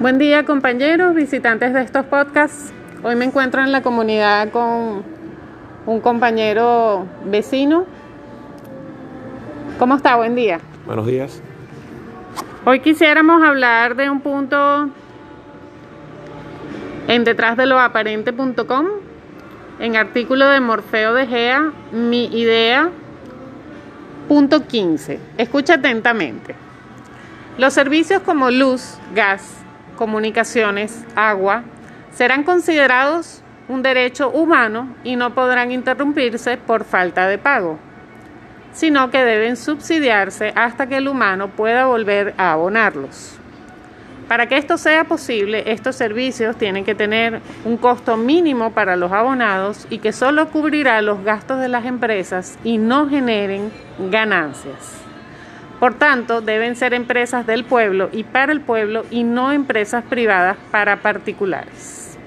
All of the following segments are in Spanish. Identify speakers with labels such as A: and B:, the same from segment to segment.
A: Buen día compañeros, visitantes de estos podcasts. Hoy me encuentro en la comunidad con un compañero vecino. ¿Cómo está? Buen día.
B: Buenos días.
A: Hoy quisiéramos hablar de un punto en detrás de lo aparente.com, en artículo de Morfeo de Gea, mi idea, punto 15. Escucha atentamente. Los servicios como luz, gas, comunicaciones, agua, serán considerados un derecho humano y no podrán interrumpirse por falta de pago, sino que deben subsidiarse hasta que el humano pueda volver a abonarlos. Para que esto sea posible, estos servicios tienen que tener un costo mínimo para los abonados y que solo cubrirá los gastos de las empresas y no generen ganancias. Por tanto, deben ser empresas del pueblo y para el pueblo y no empresas privadas para particulares.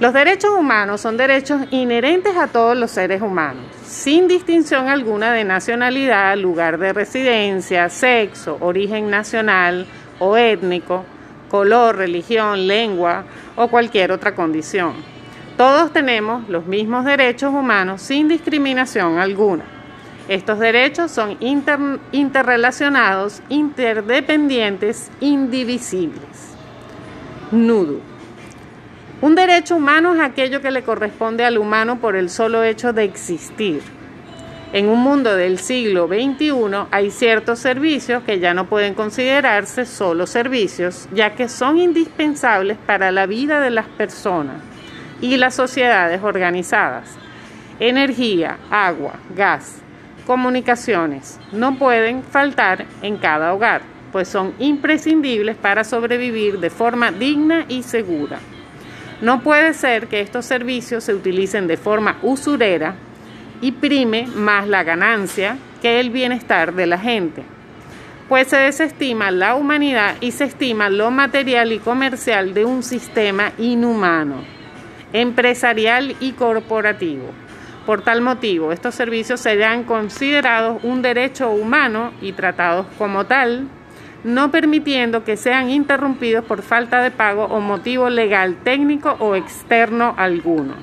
A: Los derechos humanos son derechos inherentes a todos los seres humanos, sin distinción alguna de nacionalidad, lugar de residencia, sexo, origen nacional o étnico, color, religión, lengua o cualquier otra condición. Todos tenemos los mismos derechos humanos sin discriminación alguna. Estos derechos son interrelacionados, interdependientes, indivisibles. Nudo. Un derecho humano es aquello que le corresponde al humano por el solo hecho de existir. En un mundo del siglo XXI hay ciertos servicios que ya no pueden considerarse solo servicios, ya que son indispensables para la vida de las personas y las sociedades organizadas. Energía, agua, gas, comunicaciones no pueden faltar en cada hogar, pues son imprescindibles para sobrevivir de forma digna y segura. No puede ser que estos servicios se utilicen de forma usurera y prime más la ganancia que el bienestar de la gente, pues se desestima la humanidad y se estima lo material y comercial de un sistema inhumano, empresarial y corporativo. Por tal motivo, estos servicios serán considerados un derecho humano y tratados como tal, no permitiendo que sean interrumpidos por falta de pago o motivo legal, técnico o externo alguno.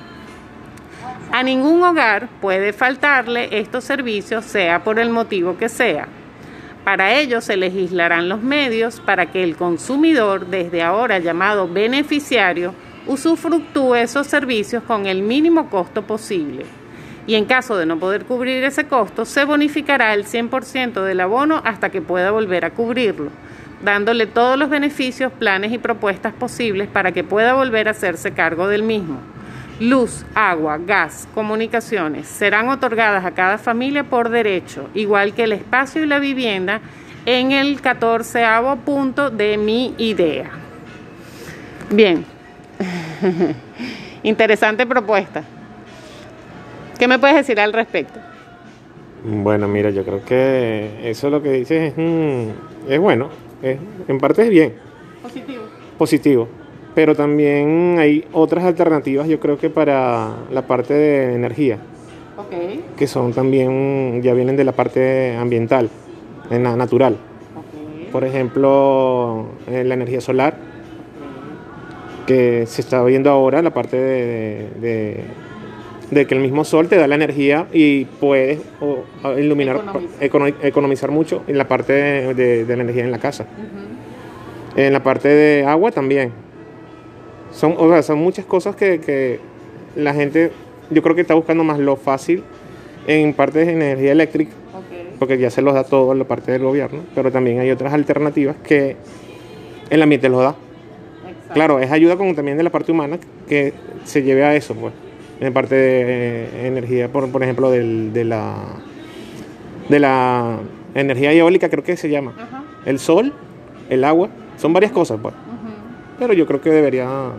A: A ningún hogar puede faltarle estos servicios, sea por el motivo que sea. Para ello se legislarán los medios para que el consumidor, desde ahora llamado beneficiario, usufructúe esos servicios con el mínimo costo posible y en caso de no poder cubrir ese costo, se bonificará el 100% del abono hasta que pueda volver a cubrirlo, dándole todos los beneficios, planes y propuestas posibles para que pueda volver a hacerse cargo del mismo. Luz, agua, gas, comunicaciones serán otorgadas a cada familia por derecho, igual que el espacio y la vivienda en el 14 punto de mi idea. Bien, interesante propuesta. ¿Qué me puedes decir al respecto?
B: Bueno, mira, yo creo que eso lo que dices es, mm, es bueno, en parte es bien.
A: Positivo.
B: Positivo. Pero también hay otras alternativas, yo creo que para la parte de energía.
A: Okay.
B: Que son también, ya vienen de la parte ambiental, natural.
A: Okay.
B: Por ejemplo, la energía solar, que se está viendo ahora, la parte de de que el mismo sol te da la energía y puedes iluminar, economizar. mucho en la parte de, la energía en la casa. En la parte de agua también. Son, o sea, son muchas cosas que, la gente, yo creo que está buscando más lo fácil en parte de energía eléctrica, porque ya se los da todo en la parte del gobierno, pero también hay otras alternativas que el ambiente los da. Claro, es ayuda como también de la parte humana que se lleve a eso, pues en parte de eh, energía, por, por ejemplo, del, de, la, de la energía eólica, creo que se llama. El sol, el agua, son varias cosas, pues. Pero yo creo que debería.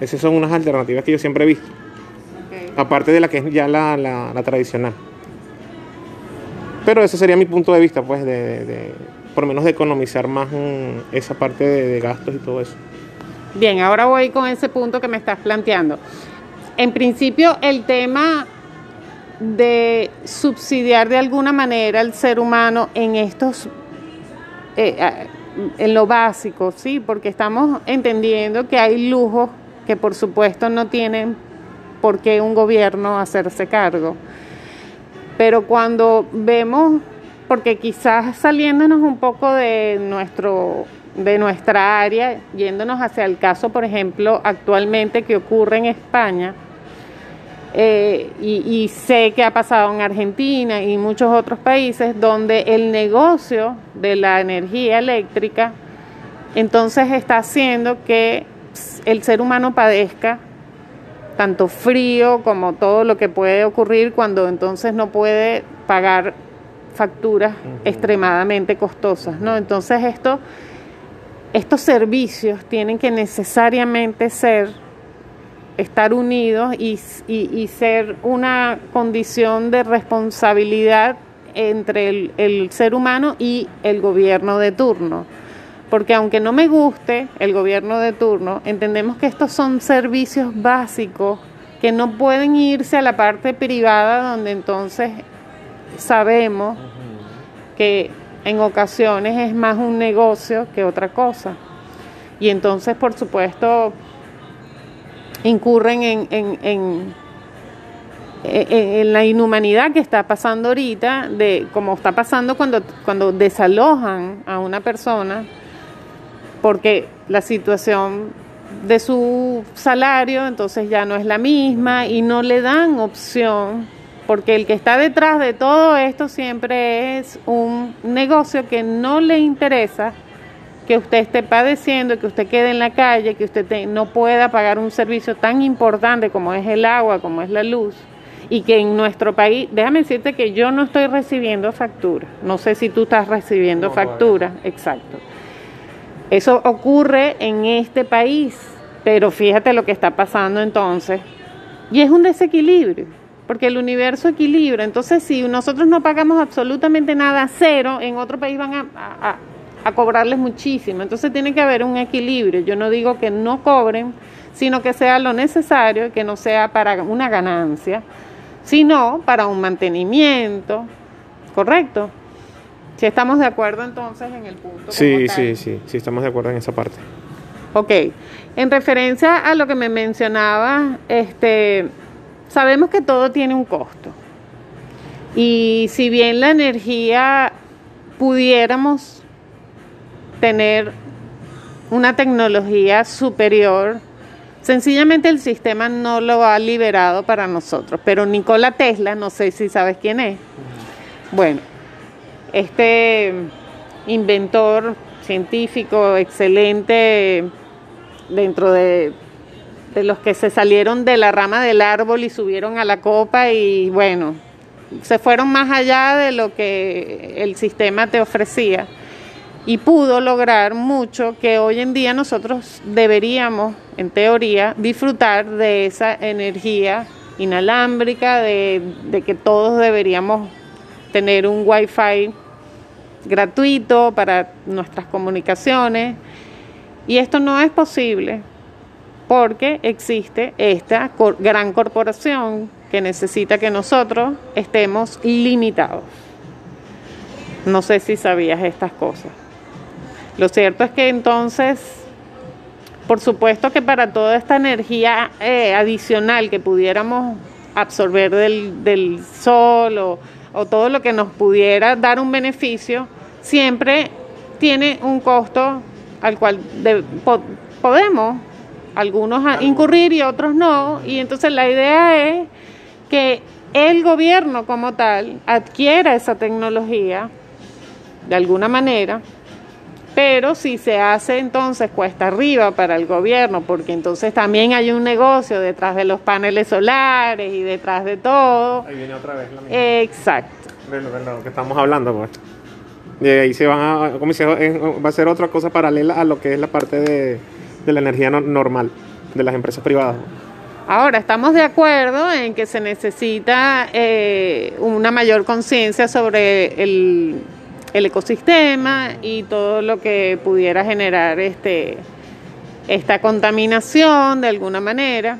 B: Esas son unas alternativas que yo siempre he visto. Aparte de la que es ya la, la, tradicional. Pero ese sería mi punto de vista, pues, de, de, por lo menos de economizar más esa parte de gastos y todo eso.
A: Bien, ahora voy con ese punto que me estás planteando. En principio, el tema de subsidiar de alguna manera al ser humano en estos, eh, en lo básico, ¿sí? Porque estamos entendiendo que hay lujos que por supuesto no tienen por qué un gobierno hacerse cargo. Pero cuando vemos, porque quizás saliéndonos un poco de nuestro de nuestra área, yéndonos hacia el caso, por ejemplo, actualmente que ocurre en España, eh, y, sé que ha pasado en Argentina y muchos otros países donde el negocio de la energía eléctrica entonces está haciendo que el ser humano padezca tanto frío como todo lo que puede ocurrir cuando entonces no puede pagar facturas extremadamente costosas, ¿no? Entonces esto, estos servicios tienen que necesariamente ser estar unidos y, ser una condición de responsabilidad entre el, ser humano y el gobierno de turno. Porque aunque no me guste el gobierno de turno, entendemos que estos son servicios básicos que no pueden irse a la parte privada donde entonces sabemos que en ocasiones es más un negocio que otra cosa. Y entonces, por supuesto, incurren en, en, en, la inhumanidad que está pasando ahorita, de como está pasando cuando, cuando desalojan a una persona, porque la situación de su salario entonces ya no es la misma y no le dan opción, porque el que está detrás de todo esto siempre es un negocio que no le interesa que usted esté padeciendo, que usted quede en la calle, que usted no pueda pagar un servicio tan importante como es el agua, como es la luz, y que en nuestro país, déjame decirte que yo no estoy recibiendo factura, no sé si tú estás recibiendo factura, exacto. Eso ocurre en este país, pero fíjate lo que está pasando entonces, y es un desequilibrio. Porque el universo equilibra. Entonces, si nosotros no pagamos absolutamente nada, cero, en otro país van a a cobrarles muchísimo. Entonces tiene que haber un equilibrio. Yo no digo que no cobren, sino que sea lo necesario, que no sea para una ganancia, sino para un mantenimiento, ¿correcto? Si estamos de acuerdo entonces en el punto.
B: Sí, sí, sí, sí, estamos de acuerdo en esa parte.
A: Ok, en referencia a lo que me mencionaba, este, sabemos que todo tiene un costo. Y si bien la energía pudiéramos tener una tecnología superior. Sencillamente el sistema no lo ha liberado para nosotros. Pero Nikola Tesla, no sé si sabes quién es. Bueno, este inventor científico excelente dentro de, de los que se salieron de la rama del árbol y subieron a la copa y bueno, se fueron más allá de lo que el sistema te ofrecía y pudo lograr mucho que hoy en día nosotros deberíamos, en teoría, disfrutar de esa energía inalámbrica, de, que todos deberíamos tener un wifi gratuito para nuestras comunicaciones. Y esto no es posible porque existe esta gran corporación que necesita que nosotros estemos limitados. No sé si sabías estas cosas. Lo cierto es que entonces, por supuesto que para toda esta energía eh, adicional que pudiéramos absorber del, sol o, todo lo que nos pudiera dar un beneficio, siempre tiene un costo al cual podemos algunos incurrir y otros no. Y entonces la idea es que el gobierno como tal adquiera esa tecnología de alguna manera pero si se hace entonces cuesta arriba para el gobierno, porque entonces también hay un negocio detrás de los paneles solares y detrás de todo.
B: Ahí viene otra vez la misma.
A: Exacto.
B: De lo, que estamos hablando, pues. Y ahí se van a, como va a ser otra cosa paralela a lo que es la parte de, la energía normal de las empresas privadas.
A: Ahora, estamos de acuerdo en que se necesita eh, una mayor conciencia sobre el el ecosistema y todo lo que pudiera generar este, esta contaminación de alguna manera.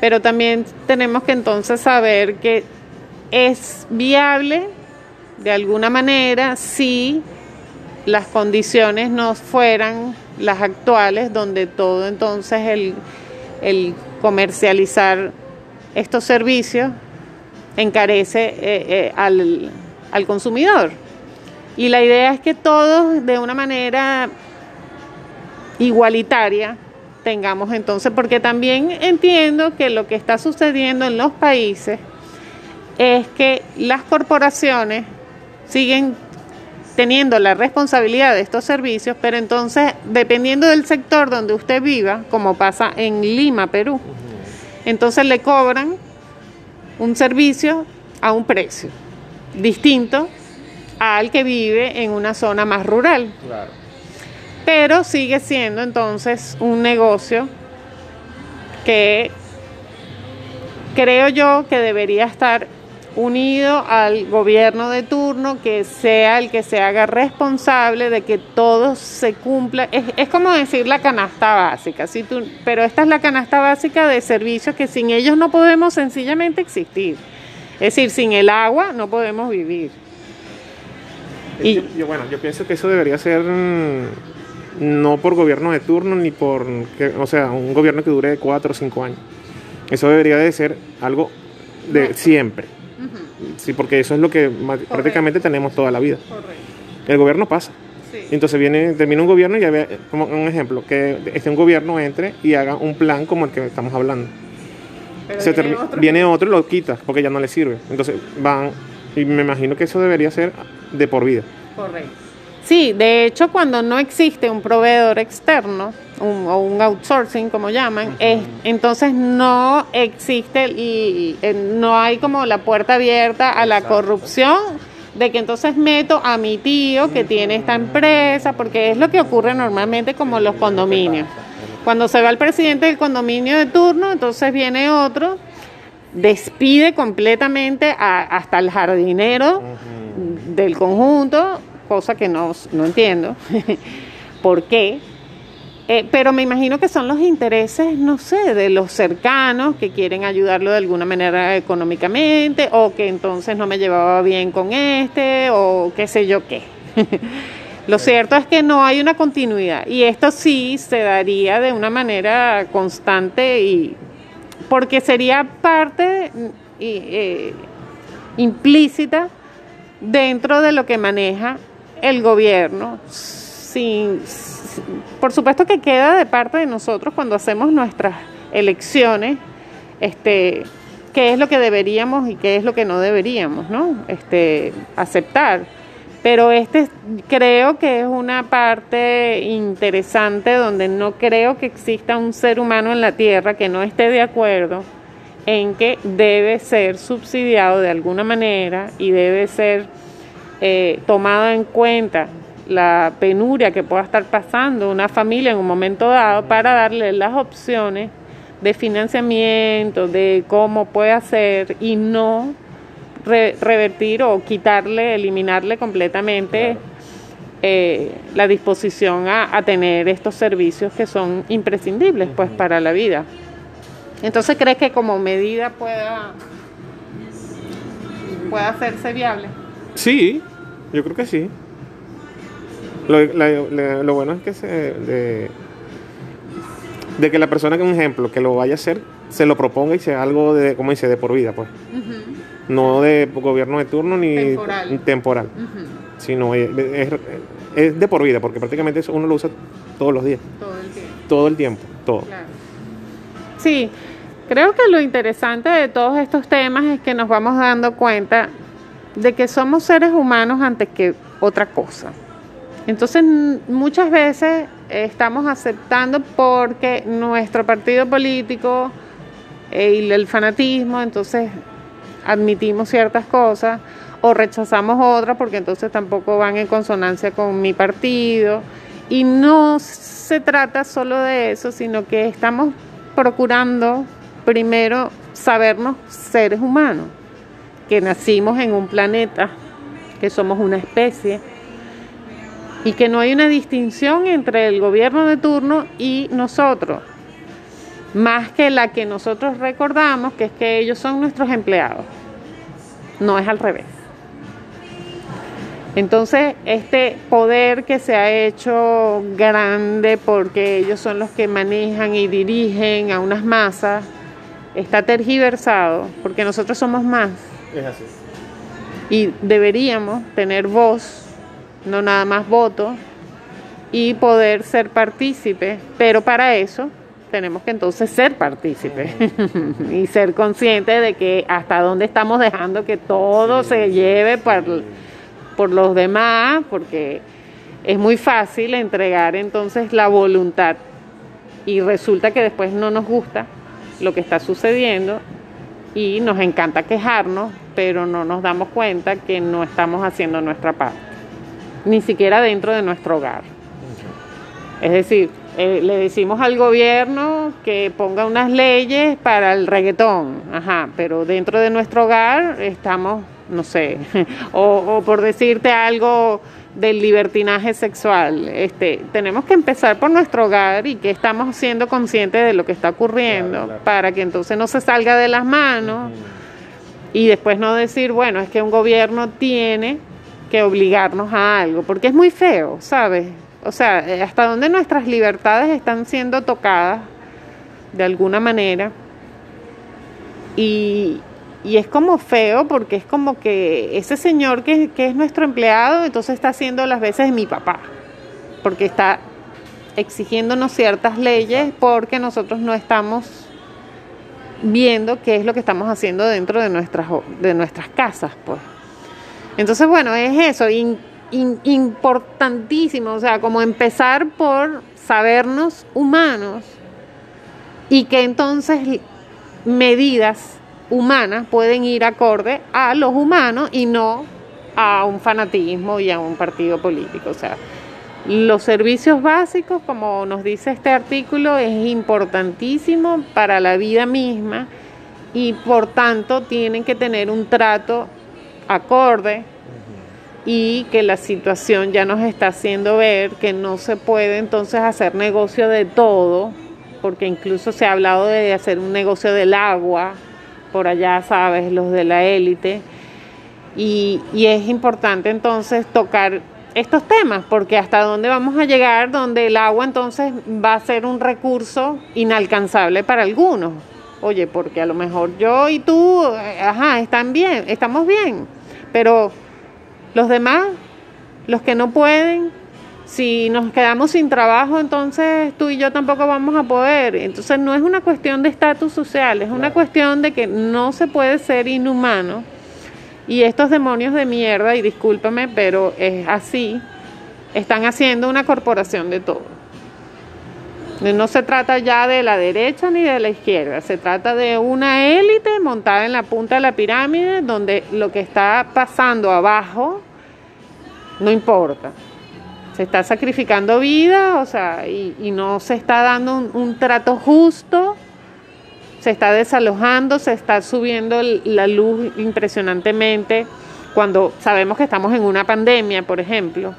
A: Pero también tenemos que entonces saber que es viable de alguna manera si las condiciones no fueran las actuales, donde todo entonces el, el comercializar estos servicios encarece eh, eh, al, al consumidor. Y la idea es que todos de una manera igualitaria tengamos entonces, porque también entiendo que lo que está sucediendo en los países es que las corporaciones siguen teniendo la responsabilidad de estos servicios, pero entonces, dependiendo del sector donde usted viva, como pasa en Lima, Perú, entonces le cobran un servicio a un precio distinto al que vive en una zona más rural. Pero sigue siendo entonces un negocio que creo yo que debería estar unido al gobierno de turno, que sea el que se haga responsable de que todo se cumpla. Es, como decir la canasta básica. Tú, pero esta es la canasta básica de servicios que sin ellos no podemos sencillamente existir. Es decir, sin el agua no podemos vivir.
B: Y, yo, bueno, yo pienso que eso debería ser mm, no por gobierno de turno ni por, o sea, un gobierno que dure cuatro o cinco años. Eso debería de ser algo de siempre. Sí, porque eso es lo que prácticamente tenemos toda la vida. El gobierno pasa. Entonces viene, termina un gobierno y ya ve, como un ejemplo, que este un gobierno entre y haga un plan como el que estamos hablando. viene, otro. y lo quita porque ya no le sirve. Entonces van, y me imagino que eso debería ser de por vida.
A: Correcto. Sí, de hecho cuando no existe un proveedor externo, o un outsourcing como llaman, entonces no existe y, no hay como la puerta abierta a la corrupción de que entonces meto a mi tío que tiene esta empresa, porque es lo que ocurre normalmente como los condominios. Cuando se va el presidente del condominio de turno, entonces viene otro, despide completamente hasta el jardinero del conjunto, cosa que no, no entiendo. ¿Por qué? Eh, pero me imagino que son los intereses, no sé, de los cercanos que quieren ayudarlo de alguna manera económicamente o que entonces no me llevaba bien con este o qué sé yo qué. Lo cierto es que no hay una continuidad y esto sí se daría de una manera constante y porque sería parte eh, implícita dentro de lo que maneja el gobierno sin por supuesto que queda de parte de nosotros cuando hacemos nuestras elecciones, este, qué es lo que deberíamos y qué es lo que no deberíamos, ¿no? Este, aceptar. Pero este creo que es una parte interesante donde no creo que exista un ser humano en la Tierra que no esté de acuerdo en que debe ser subsidiado de alguna manera y debe ser eh, tomado en cuenta la penuria que pueda estar pasando una familia en un momento dado para darle las opciones de financiamiento, de cómo puede hacer y no revertir o quitarle, eliminarle completamente eh, la disposición a, a, tener estos servicios que son imprescindibles pues para la vida. Entonces, ¿crees que como medida pueda, pueda hacerse viable?
B: Sí, yo creo que sí. Lo, lo bueno es que se, de, de, que la persona que un ejemplo que lo vaya a hacer se lo proponga y sea algo de, como dice, de por vida, pues. No de gobierno de turno ni temporal, sino es, es, de por vida, porque prácticamente eso uno lo usa todos los días. Todo el tiempo. Todo el tiempo, todo.
A: Sí, creo que lo interesante de todos estos temas es que nos vamos dando cuenta de que somos seres humanos antes que otra cosa. Entonces muchas veces estamos aceptando porque nuestro partido político eh, y el fanatismo, entonces admitimos ciertas cosas o rechazamos otras porque entonces tampoco van en consonancia con mi partido. Y no se trata solo de eso, sino que estamos procurando primero sabernos seres humanos, que nacimos en un planeta, que somos una especie y que no hay una distinción entre el gobierno de turno y nosotros, más que la que nosotros recordamos, que es que ellos son nuestros empleados, no es al revés. Entonces, este poder que se ha hecho grande porque ellos son los que manejan y dirigen a unas masas, está tergiversado porque nosotros somos más.
B: Es así.
A: Y deberíamos tener voz, no nada más voto, y poder ser partícipes, pero para eso tenemos que entonces ser partícipes y ser conscientes de que hasta dónde estamos dejando que todo se lleve por, por los demás, porque es muy fácil entregar entonces la voluntad y resulta que después no nos gusta lo que está sucediendo y nos encanta quejarnos, pero no nos damos cuenta que no estamos haciendo nuestra parte, ni siquiera dentro de nuestro hogar. Es decir, eh, le decimos al gobierno que ponga unas leyes para el reggaetón, ajá, pero dentro de nuestro hogar estamos, no sé, o, por decirte algo del libertinaje sexual, este, tenemos que empezar por nuestro hogar y que estamos siendo conscientes de lo que está ocurriendo para que entonces no se salga de las manos y después no decir, bueno, es que un gobierno tiene que obligarnos a algo, porque es muy feo, ¿sabes? O sea, eh, hasta dónde nuestras libertades están siendo tocadas de alguna manera. Y, es como feo porque es como que ese señor que, que, es nuestro empleado, entonces está haciendo las veces de mi papá, porque está exigiéndonos ciertas leyes porque nosotros no estamos viendo qué es lo que estamos haciendo dentro de nuestras, de nuestras casas, pues. Entonces, bueno, es eso importantísimo, o sea, como empezar por sabernos humanos y que entonces medidas humanas pueden ir acorde a los humanos y no a un fanatismo y a un partido político. O sea, los servicios básicos, como nos dice este artículo, es importantísimo para la vida misma y por tanto tienen que tener un trato acorde y que la situación ya nos está haciendo ver que no se puede entonces hacer negocio de todo, porque incluso se ha hablado de hacer un negocio del agua, por allá sabes, los de la élite, y, y es importante entonces tocar estos temas, porque hasta dónde vamos a llegar donde el agua entonces va a ser un recurso inalcanzable para algunos. Oye, porque a lo mejor yo y tú, eh, ajá, están bien, estamos bien, pero los demás, los que no pueden, si nos quedamos sin trabajo, entonces tú y yo tampoco vamos a poder. Entonces no es una cuestión de estatus social, es una cuestión de que no se puede ser inhumano. Y estos demonios de mierda, y discúlpame, pero es así, están haciendo una corporación de todo. No se trata ya de la derecha ni de la izquierda, se trata de una élite montada en la punta de la pirámide donde lo que está pasando abajo no importa. Se está sacrificando vida, o sea, y, no se está dando un, trato justo, se está desalojando, se está subiendo la luz impresionantemente cuando sabemos que estamos en una pandemia, por ejemplo.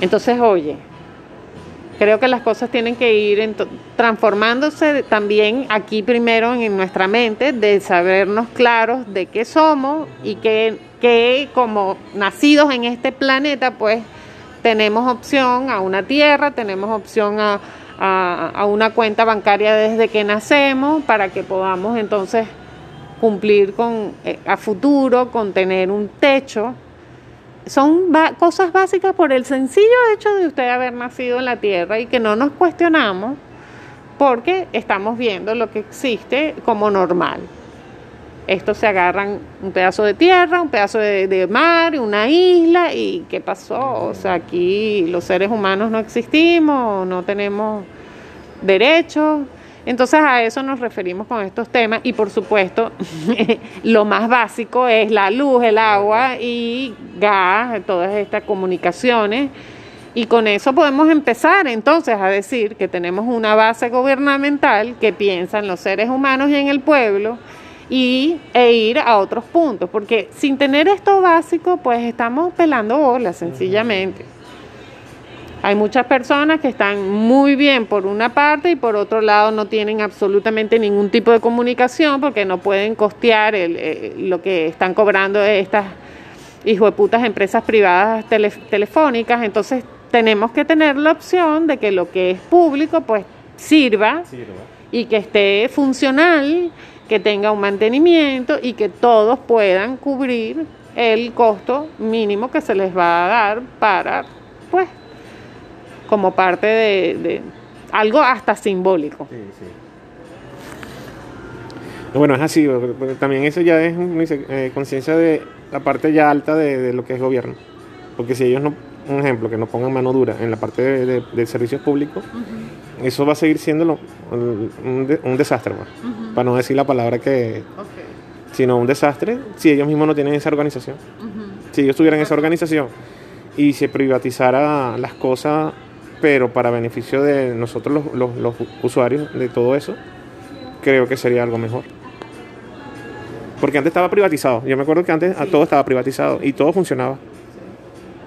A: Entonces, oye, Creo que las cosas tienen que ir transformándose también aquí primero en nuestra mente, de sabernos claros de qué somos y que, que como nacidos en este planeta, pues tenemos opción a una tierra, tenemos opción a, a, una cuenta bancaria desde que nacemos para que podamos entonces cumplir con eh, a futuro, con tener un techo son cosas básicas por el sencillo hecho de usted haber nacido en la tierra y que no nos cuestionamos porque estamos viendo lo que existe como normal. Estos se agarran un pedazo de tierra, un pedazo de, de mar, una isla y ¿qué pasó? O sea, aquí los seres humanos no existimos, no tenemos derechos entonces a eso nos referimos con estos temas y por supuesto lo más básico es la luz, el agua y gas, todas estas comunicaciones. Y con eso podemos empezar entonces a decir que tenemos una base gubernamental que piensa en los seres humanos y en el pueblo y, e ir a otros puntos, porque sin tener esto básico pues estamos pelando bolas sencillamente. Hay muchas personas que están muy bien por una parte y por otro lado no tienen absolutamente ningún tipo de comunicación porque no pueden costear el, eh, lo que están cobrando estas hijo de putas empresas privadas tele- telefónicas. Entonces tenemos que tener la opción de que lo que es público pues sirva y que esté funcional, que tenga un mantenimiento y que todos puedan cubrir el costo mínimo que se les va a dar para, pues, como parte de, de algo hasta simbólico.
B: Bueno, es así, porque también eso ya es eh, conciencia de la parte ya alta de, de lo que es gobierno. Porque si ellos no, un ejemplo, que no pongan mano dura en la parte de, de- de servicios públicos, eso va a seguir siendo lo- un, de- un desastre, pues. para no decir la palabra que, sino un desastre si ellos mismos no tienen esa organización. Si ellos tuvieran esa organización y se privatizara las cosas, pero para beneficio de nosotros los, los- los usuarios de todo eso, creo que sería algo mejor. Porque antes estaba privatizado. Yo me acuerdo que antes todo estaba privatizado y todo funcionaba.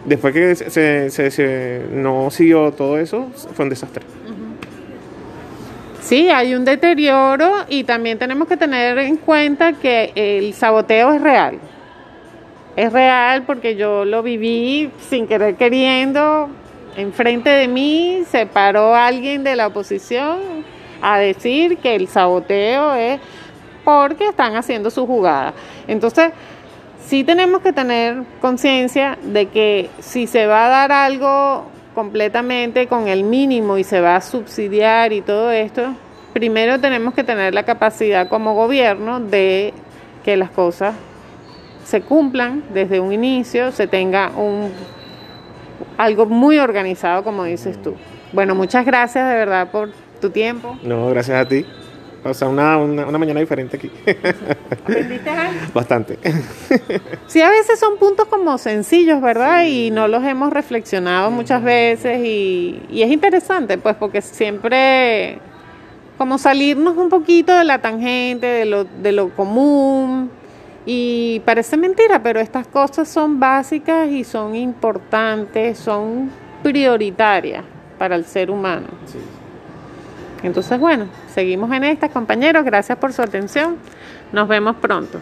B: Después que se, se- se- se- no siguió todo eso, fue un desastre.
A: Sí, hay un deterioro y también tenemos que tener en cuenta que el saboteo es real. Es real porque yo lo viví sin querer queriendo. Enfrente de mí se paró alguien de la oposición a decir que el saboteo es porque están haciendo su jugada. Entonces, sí tenemos que tener conciencia de que si se va a dar algo completamente con el mínimo y se va a subsidiar y todo esto, primero tenemos que tener la capacidad como gobierno de que las cosas se cumplan desde un inicio, se tenga un algo muy organizado como dices tú. Bueno, muchas gracias de verdad por tu tiempo.
B: No, gracias a ti. O sea, una, una, una mañana diferente aquí.
A: ¿Aprendiste algo?
B: Bastante.
A: Sí, a veces son puntos como sencillos, ¿verdad? Y no los hemos reflexionado muchas veces y, y es interesante, pues, porque siempre como salirnos un poquito de la tangente, de lo, de lo común. Y parece mentira, pero estas cosas son básicas y son importantes, son prioritarias para el ser humano. Entonces, bueno, seguimos en estas, compañeros. Gracias por su atención. Nos vemos pronto.